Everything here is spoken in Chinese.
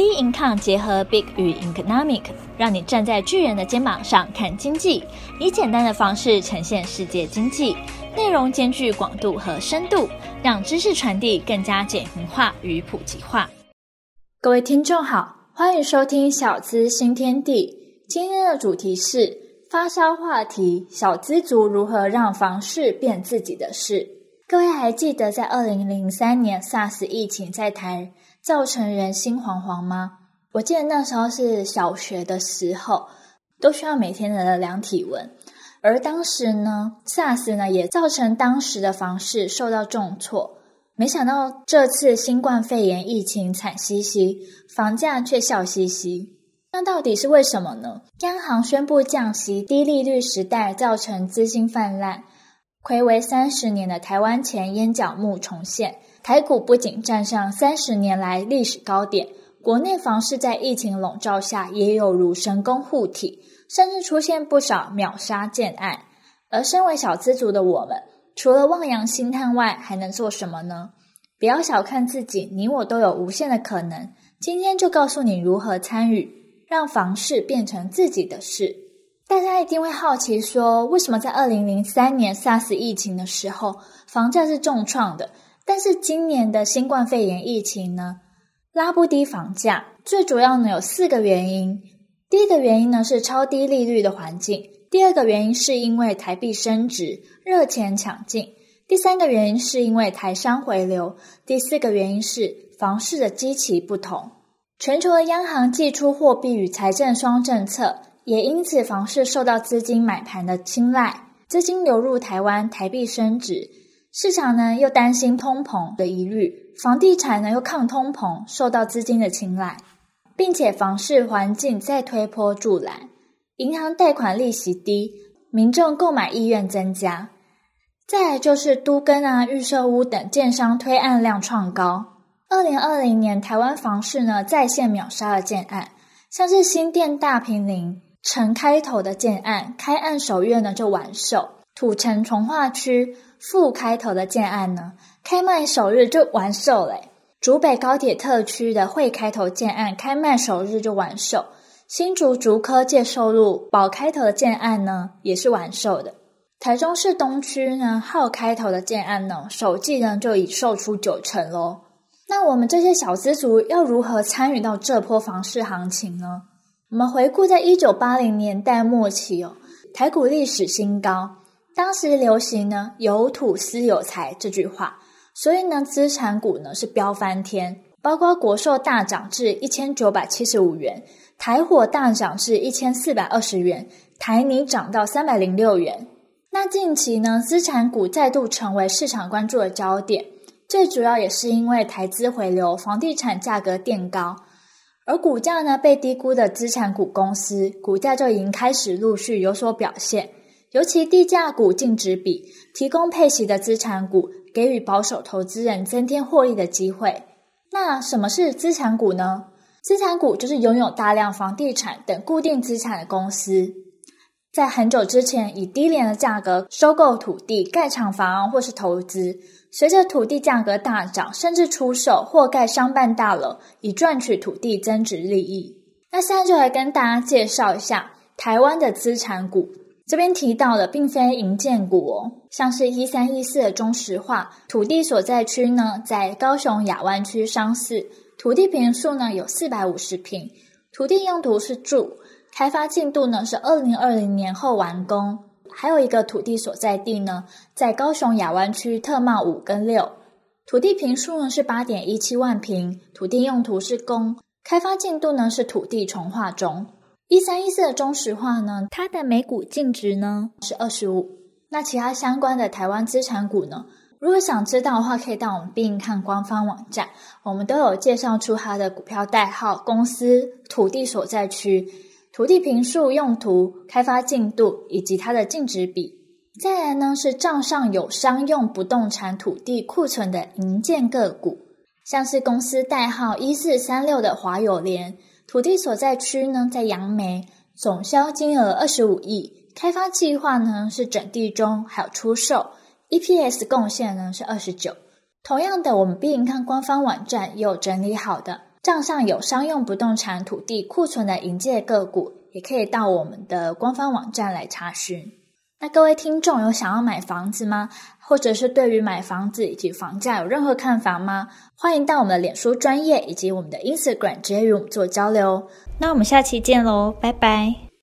B Income 结合 Big 与 Economic，让你站在巨人的肩膀上看经济，以简单的方式呈现世界经济，内容兼具广度和深度，让知识传递更加简明化与普及化。各位听众好，欢迎收听小资新天地。今天的主题是发烧话题：小资族如何让房市变自己的事？各位还记得在二零零三年 SARS 疫情在台造成人心惶惶吗？我记得那时候是小学的时候，都需要每天的量体温。而当时呢，SARS 呢也造成当时的房市受到重挫。没想到这次新冠肺炎疫情惨兮兮，房价却笑嘻嘻。那到底是为什么呢？央行宣布降息，低利率时代造成资金泛滥，睽违三十年的台湾前烟脚目重现。台股不仅站上三十年来历史高点，国内房市在疫情笼罩下也有如神功护体，甚至出现不少秒杀建案。而身为小资族的我们，除了望洋兴叹外，还能做什么呢？不要小看自己，你我都有无限的可能。今天就告诉你如何参与，让房市变成自己的事。大家一定会好奇说，为什么在二零零三年 SARS 疫情的时候，房价是重创的？但是今年的新冠肺炎疫情呢，拉不低房价。最主要呢有四个原因。第一个原因呢是超低利率的环境；第二个原因是因为台币升值，热钱抢进；第三个原因是因为台商回流；第四个原因是房市的基期不同。全球的央行祭出货币与财政双政策，也因此房市受到资金买盘的青睐，资金流入台湾，台币升值。市场呢又担心通膨的疑虑，房地产呢又抗通膨，受到资金的青睐，并且房市环境再推波助澜，银行贷款利息低，民众购买意愿增加。再来就是都更啊、预售屋等建商推案量创高。二零二零年台湾房市呢再现秒杀的建案，像是新店大平林城开头的建案，开案首月呢就完售；土城重划区。副开头的建案呢，开卖首日就完售了。竹北高铁特区的会开头建案，开卖首日就完售。新竹竹科介寿路宝开头的建案呢，也是完售的。台中市东区呢，号开头的建案呢，首季呢就已售出九成喽。那我们这些小资族要如何参与到这波房市行情呢？我们回顾在一九八零年代末期哦，台股历史新高。当时流行呢“有土斯有财”这句话，所以呢资产股呢是飙翻天，包括国寿大涨至一千九百七十五元，台火大涨至一千四百二十元，台泥涨到三百零六元。那近期呢资产股再度成为市场关注的焦点，最主要也是因为台资回流，房地产价格垫高，而股价呢被低估的资产股公司股价就已经开始陆续有所表现。尤其低价股净值比提供配息的资产股，给予保守投资人增添获利的机会。那什么是资产股呢？资产股就是拥有大量房地产等固定资产的公司，在很久之前以低廉的价格收购土地盖厂房或是投资，随着土地价格大涨，甚至出售或盖商办大楼以赚取土地增值利益。那现在就来跟大家介绍一下台湾的资产股。这边提到的并非营建股哦，像是一三一四的中石化土地所在区呢，在高雄亚湾区商事，土地坪数呢有四百五十坪，土地用途是住，开发进度呢是二零二零年后完工。还有一个土地所在地呢，在高雄亚湾区特贸五跟六，土地坪数呢是八点一七万坪，土地用途是公，开发进度呢是土地重划中。一三一四的中石化呢，它的每股净值呢是二十五。那其他相关的台湾资产股呢，如果想知道的话，可以到我们必看官方网站，我们都有介绍出它的股票代号、公司、土地所在区、土地坪数、用途、开发进度以及它的净值比。再来呢是账上有商用不动产土地库存的营建个股，像是公司代号一四三六的华友联。土地所在区呢，在杨梅，总销金额二十五亿，开发计划呢是整地中，还有出售，EPS 贡献呢是二十九。同样的，我们必赢看官方网站也有整理好的账上有商用不动产土地库存的营业个股，也可以到我们的官方网站来查询。那各位听众有想要买房子吗？或者是对于买房子以及房价有任何看法吗？欢迎到我们的脸书专业以及我们的 Instagram 直接与我们做交流。那我们下期见喽，拜拜。